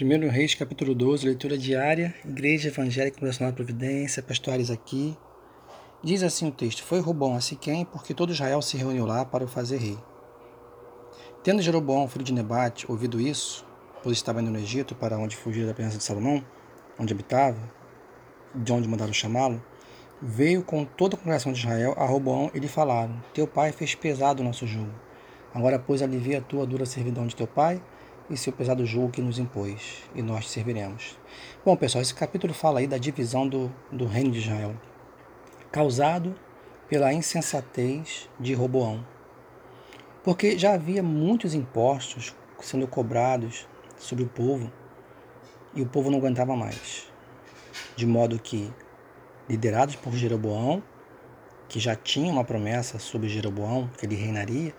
1 Reis, capítulo 12, leitura diária, Igreja Evangélica Nacional Providência, pastores aqui. Diz assim o texto: Foi Robão a Siquém, porque todo Israel se reuniu lá para o fazer rei. Tendo Jeroboão, filho de Nebate, ouvido isso, pois estava indo no Egito, para onde fugia da presença de Salomão, onde habitava, de onde mandaram chamá-lo, veio com toda a congregação de Israel a Roboão e lhe falaram: Teu pai fez pesado o nosso jugo. Agora, pois, alivia a tua dura servidão de teu pai e seu pesado jugo que nos impôs, e nós te serviremos. Bom, pessoal, esse capítulo fala aí da divisão do, do reino de Israel, causado pela insensatez de Roboão. Porque já havia muitos impostos sendo cobrados sobre o povo, e o povo não aguentava mais. De modo que, liderados por Jeroboão, que já tinha uma promessa sobre Jeroboão, que ele reinaria,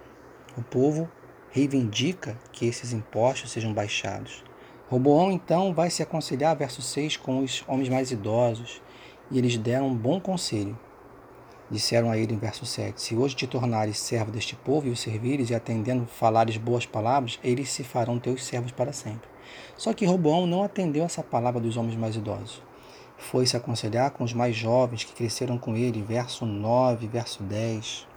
o povo reivindica que esses impostos sejam baixados. Roboão então vai se aconselhar, verso 6, com os homens mais idosos, e eles deram um bom conselho. Disseram a ele em verso 7: Se hoje te tornares servo deste povo e o servires, e atendendo falares boas palavras, eles se farão teus servos para sempre. Só que Roboão não atendeu essa palavra dos homens mais idosos. Foi se aconselhar com os mais jovens que cresceram com ele, verso 9, verso 10.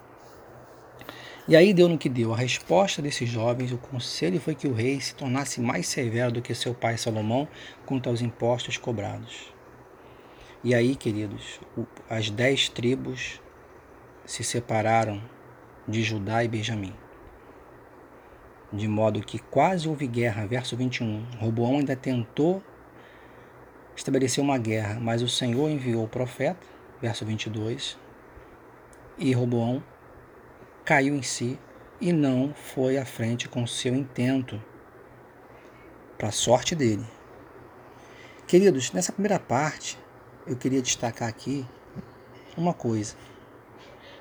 E aí deu no que deu. A resposta desses jovens, o conselho foi que o rei se tornasse mais severo do que seu pai Salomão quanto aos impostos cobrados. E aí, queridos, as dez tribos se separaram de Judá e Benjamim. De modo que quase houve guerra. Verso 21. Roboão ainda tentou estabelecer uma guerra, mas o Senhor enviou o profeta. Verso 22. E Roboão caiu em si e não foi à frente com seu intento, para a sorte dele. Queridos, nessa primeira parte, eu queria destacar aqui uma coisa.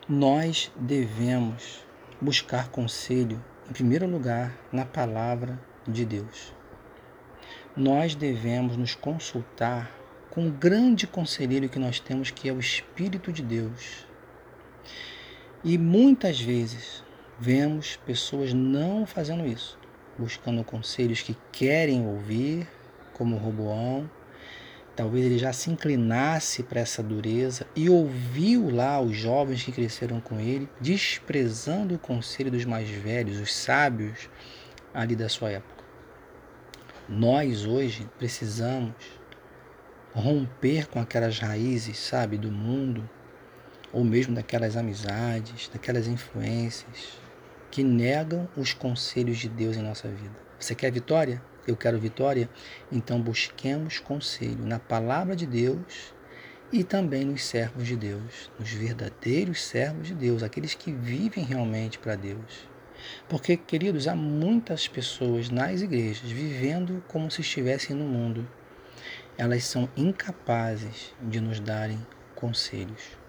Nós devemos buscar conselho, em primeiro lugar, na palavra de Deus. Nós devemos nos consultar com o grande conselheiro que nós temos, que é o Espírito de Deus. E muitas vezes vemos pessoas não fazendo isso, buscando conselhos que querem ouvir, como Roboão. Talvez ele já se inclinasse para essa dureza e ouviu lá os jovens que cresceram com ele, desprezando o conselho dos mais velhos, os sábios ali da sua época. Nós hoje precisamos romper com aquelas raízes, sabe, do mundo, ou mesmo daquelas amizades, daquelas influências que negam os conselhos de Deus em nossa vida. Você quer vitória? Eu quero vitória? Então busquemos conselho na palavra de Deus e também nos servos de Deus, nos verdadeiros servos de Deus, aqueles que vivem realmente para Deus. Porque, queridos, há muitas pessoas nas igrejas vivendo como se estivessem no mundo. Elas são incapazes de nos darem conselhos.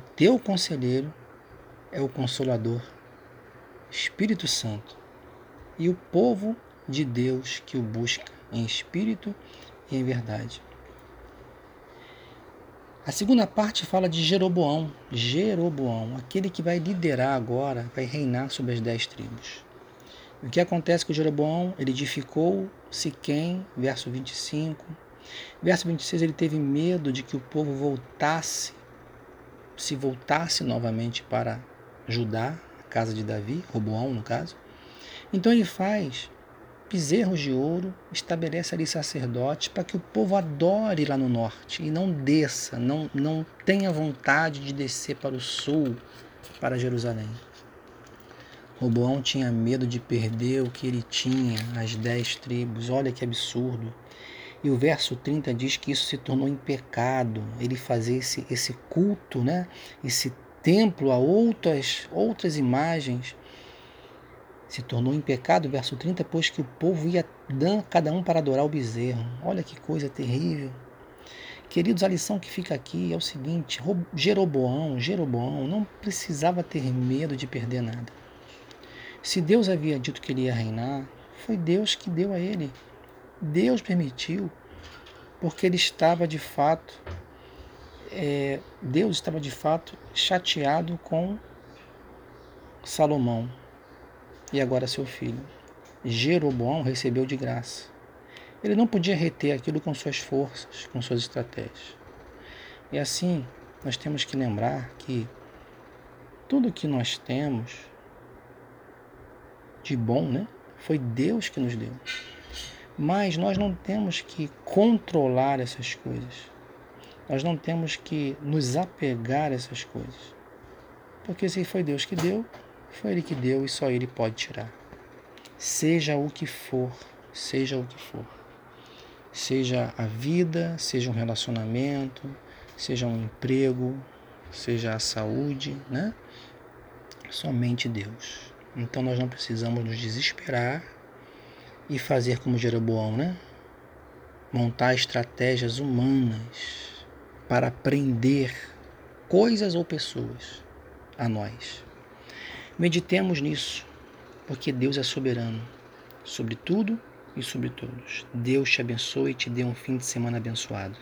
O teu conselheiro é o Consolador, Espírito Santo, e o povo de Deus que o busca em espírito e em verdade. A segunda parte fala de Jeroboão, Jeroboão, aquele que vai liderar agora, vai reinar sobre as dez tribos. O que acontece com Jeroboão? Ele edificou Siquém, verso 25. Verso 26, ele teve medo de que o povo voltasse se voltasse novamente para Judá, a casa de Davi, Roboão no caso. Então ele faz bezerros de ouro, estabelece ali sacerdotes para que o povo adore lá no norte e não desça, não, não tenha vontade de descer para o sul, para Jerusalém. Roboão tinha medo de perder o que ele tinha, as dez tribos. Olha que absurdo. E o verso 30 diz que isso se tornou em pecado, ele fazia esse, esse culto, né? esse templo a outras, outras imagens. Se tornou em pecado, verso 30, pois que o povo ia cada um para adorar o bezerro. Olha que coisa terrível. Queridos, a lição que fica aqui é o seguinte: Jeroboão, Jeroboão não precisava ter medo de perder nada. Se Deus havia dito que ele ia reinar, foi Deus que deu a ele Deus permitiu, porque ele estava de fato, é, Deus estava de fato chateado com Salomão e agora seu filho. Jeroboão recebeu de graça. Ele não podia reter aquilo com suas forças, com suas estratégias. E assim, nós temos que lembrar que tudo que nós temos de bom, né, foi Deus que nos deu. Mas nós não temos que controlar essas coisas. Nós não temos que nos apegar a essas coisas. Porque se foi Deus que deu, foi Ele que deu e só Ele pode tirar. Seja o que for, seja o que for. Seja a vida, seja um relacionamento, seja um emprego, seja a saúde, né? Somente Deus. Então nós não precisamos nos desesperar e fazer como Jeroboão, né? Montar estratégias humanas para prender coisas ou pessoas a nós. Meditemos nisso, porque Deus é soberano sobre tudo e sobre todos. Deus te abençoe e te dê um fim de semana abençoado.